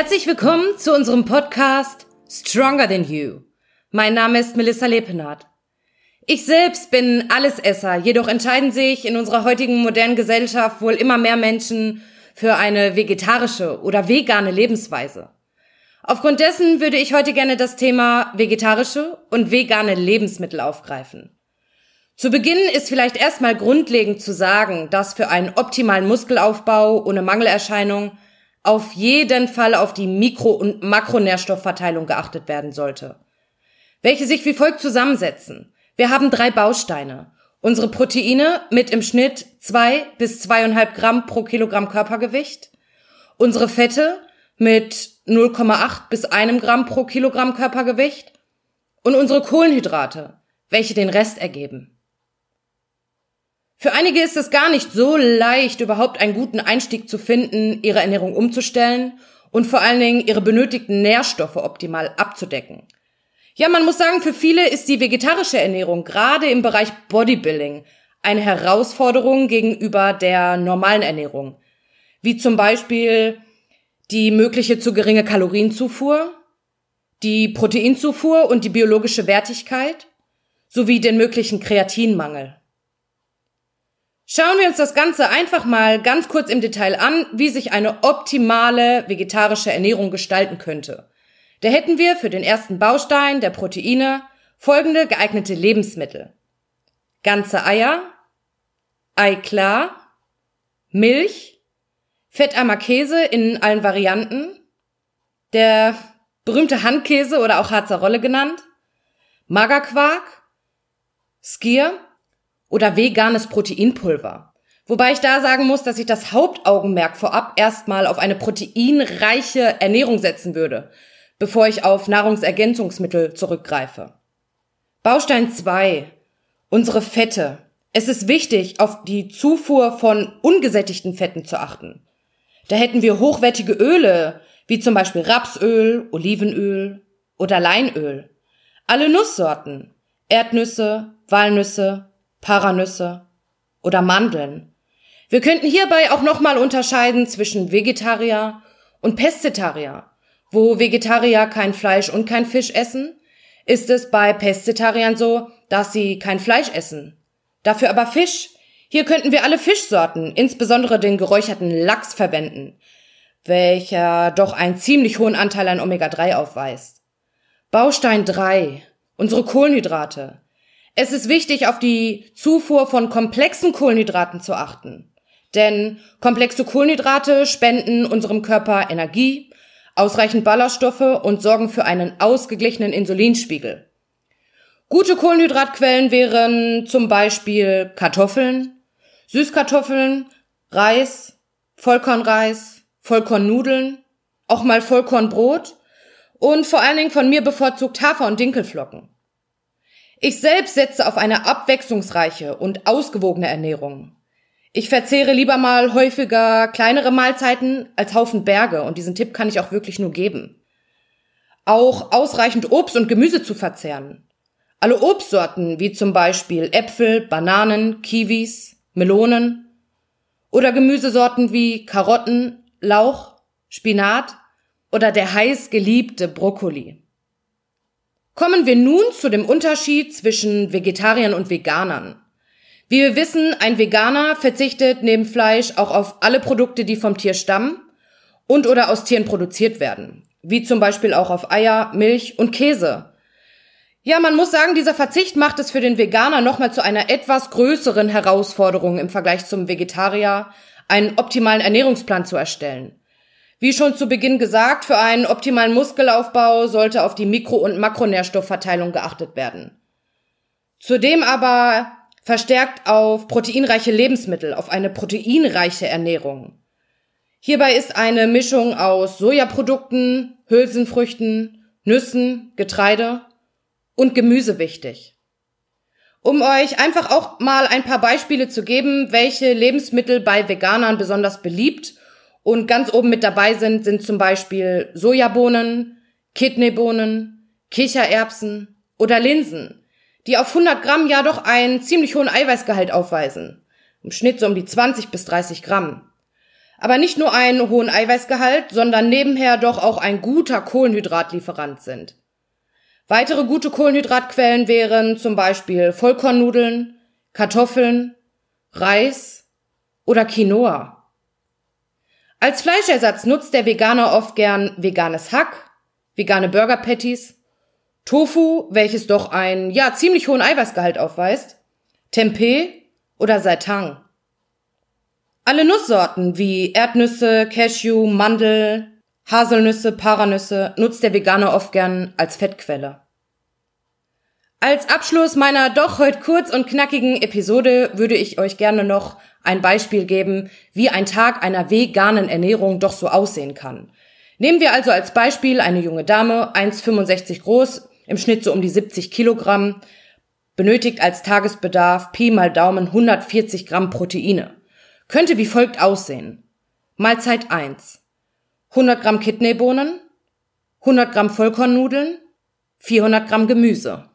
Herzlich willkommen zu unserem Podcast Stronger Than You. Mein Name ist Melissa Lepenhardt. Ich selbst bin Allesesser, jedoch entscheiden sich in unserer heutigen modernen Gesellschaft wohl immer mehr Menschen für eine vegetarische oder vegane Lebensweise. Aufgrund dessen würde ich heute gerne das Thema vegetarische und vegane Lebensmittel aufgreifen. Zu Beginn ist vielleicht erstmal grundlegend zu sagen, dass für einen optimalen Muskelaufbau ohne Mangelerscheinung auf jeden Fall auf die Mikro- und Makronährstoffverteilung geachtet werden sollte, welche sich wie folgt zusammensetzen. Wir haben drei Bausteine. Unsere Proteine mit im Schnitt zwei bis zweieinhalb Gramm pro Kilogramm Körpergewicht. Unsere Fette mit 0,8 bis einem Gramm pro Kilogramm Körpergewicht. Und unsere Kohlenhydrate, welche den Rest ergeben. Für einige ist es gar nicht so leicht, überhaupt einen guten Einstieg zu finden, ihre Ernährung umzustellen und vor allen Dingen ihre benötigten Nährstoffe optimal abzudecken. Ja, man muss sagen, für viele ist die vegetarische Ernährung gerade im Bereich Bodybuilding eine Herausforderung gegenüber der normalen Ernährung. Wie zum Beispiel die mögliche zu geringe Kalorienzufuhr, die Proteinzufuhr und die biologische Wertigkeit sowie den möglichen Kreatinmangel. Schauen wir uns das Ganze einfach mal ganz kurz im Detail an, wie sich eine optimale vegetarische Ernährung gestalten könnte. Da hätten wir für den ersten Baustein der Proteine folgende geeignete Lebensmittel. Ganze Eier, Eiklar, Milch, fettarmer Käse in allen Varianten, der berühmte Handkäse oder auch Harzer Rolle genannt, Magerquark, Skier, oder veganes Proteinpulver. Wobei ich da sagen muss, dass ich das Hauptaugenmerk vorab erstmal auf eine proteinreiche Ernährung setzen würde, bevor ich auf Nahrungsergänzungsmittel zurückgreife. Baustein 2. Unsere Fette. Es ist wichtig, auf die Zufuhr von ungesättigten Fetten zu achten. Da hätten wir hochwertige Öle, wie zum Beispiel Rapsöl, Olivenöl oder Leinöl. Alle Nusssorten, Erdnüsse, Walnüsse, Paranüsse oder Mandeln. Wir könnten hierbei auch nochmal unterscheiden zwischen Vegetarier und Pestitarier. Wo Vegetarier kein Fleisch und kein Fisch essen, ist es bei Pestitariern so, dass sie kein Fleisch essen. Dafür aber Fisch. Hier könnten wir alle Fischsorten, insbesondere den geräucherten Lachs verwenden, welcher doch einen ziemlich hohen Anteil an Omega-3 aufweist. Baustein 3. Unsere Kohlenhydrate. Es ist wichtig, auf die Zufuhr von komplexen Kohlenhydraten zu achten. Denn komplexe Kohlenhydrate spenden unserem Körper Energie, ausreichend Ballaststoffe und sorgen für einen ausgeglichenen Insulinspiegel. Gute Kohlenhydratquellen wären zum Beispiel Kartoffeln, Süßkartoffeln, Reis, Vollkornreis, Vollkornnudeln, auch mal Vollkornbrot und vor allen Dingen von mir bevorzugt Hafer- und Dinkelflocken. Ich selbst setze auf eine abwechslungsreiche und ausgewogene Ernährung. Ich verzehre lieber mal häufiger kleinere Mahlzeiten als Haufen Berge und diesen Tipp kann ich auch wirklich nur geben. Auch ausreichend Obst und Gemüse zu verzehren. Alle Obstsorten wie zum Beispiel Äpfel, Bananen, Kiwis, Melonen oder Gemüsesorten wie Karotten, Lauch, Spinat oder der heiß geliebte Brokkoli. Kommen wir nun zu dem Unterschied zwischen Vegetariern und Veganern. Wie wir wissen, ein Veganer verzichtet neben Fleisch auch auf alle Produkte, die vom Tier stammen und oder aus Tieren produziert werden, wie zum Beispiel auch auf Eier, Milch und Käse. Ja, man muss sagen, dieser Verzicht macht es für den Veganer nochmal zu einer etwas größeren Herausforderung im Vergleich zum Vegetarier, einen optimalen Ernährungsplan zu erstellen. Wie schon zu Beginn gesagt, für einen optimalen Muskelaufbau sollte auf die Mikro- und Makronährstoffverteilung geachtet werden. Zudem aber verstärkt auf proteinreiche Lebensmittel, auf eine proteinreiche Ernährung. Hierbei ist eine Mischung aus Sojaprodukten, Hülsenfrüchten, Nüssen, Getreide und Gemüse wichtig. Um euch einfach auch mal ein paar Beispiele zu geben, welche Lebensmittel bei Veganern besonders beliebt und ganz oben mit dabei sind, sind zum Beispiel Sojabohnen, Kidneybohnen, Kichererbsen oder Linsen, die auf 100 Gramm ja doch einen ziemlich hohen Eiweißgehalt aufweisen. Im Schnitt so um die 20 bis 30 Gramm. aber nicht nur einen hohen Eiweißgehalt, sondern nebenher doch auch ein guter Kohlenhydratlieferant sind. Weitere gute Kohlenhydratquellen wären zum Beispiel Vollkornnudeln, Kartoffeln, Reis oder Quinoa. Als Fleischersatz nutzt der Veganer oft gern veganes Hack, vegane Burger Patties, Tofu, welches doch einen, ja, ziemlich hohen Eiweißgehalt aufweist, Tempeh oder Seitan. Alle Nusssorten wie Erdnüsse, Cashew, Mandel, Haselnüsse, Paranüsse nutzt der Veganer oft gern als Fettquelle. Als Abschluss meiner doch heute kurz und knackigen Episode würde ich euch gerne noch ein Beispiel geben, wie ein Tag einer veganen Ernährung doch so aussehen kann. Nehmen wir also als Beispiel eine junge Dame, 1,65 groß, im Schnitt so um die 70 Kilogramm, benötigt als Tagesbedarf Pi mal Daumen 140 Gramm Proteine könnte wie folgt aussehen. Mahlzeit 1. 100 Gramm Kidneybohnen, 100 Gramm Vollkornnudeln, 400 Gramm Gemüse.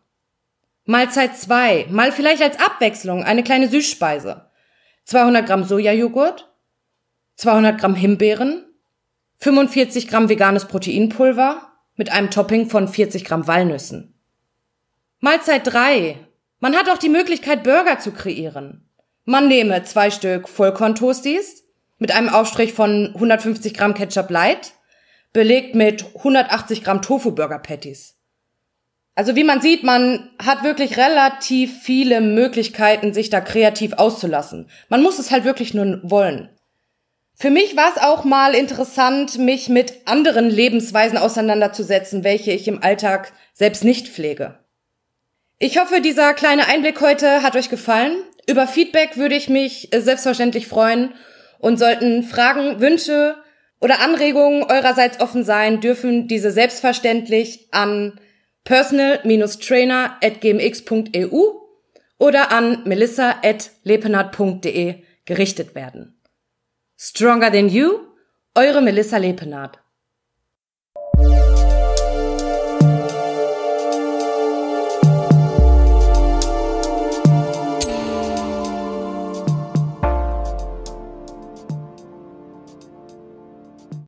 Mahlzeit 2. Mal vielleicht als Abwechslung eine kleine Süßspeise. 200 Gramm Sojajoghurt, 200 Gramm Himbeeren, 45 Gramm veganes Proteinpulver mit einem Topping von 40 Gramm Walnüssen. Mahlzeit 3. Man hat auch die Möglichkeit, Burger zu kreieren. Man nehme zwei Stück Vollkorn-Toasties mit einem Aufstrich von 150 Gramm Ketchup Light, belegt mit 180 Gramm Tofu-Burger-Patties. Also wie man sieht, man hat wirklich relativ viele Möglichkeiten, sich da kreativ auszulassen. Man muss es halt wirklich nur wollen. Für mich war es auch mal interessant, mich mit anderen Lebensweisen auseinanderzusetzen, welche ich im Alltag selbst nicht pflege. Ich hoffe, dieser kleine Einblick heute hat euch gefallen. Über Feedback würde ich mich äh, selbstverständlich freuen und sollten Fragen, Wünsche oder Anregungen eurerseits offen sein, dürfen diese selbstverständlich an personal-trainer.gmx.eu oder an melissa.lepenhardt.de gerichtet werden. Stronger than you, eure Melissa Lepenhardt.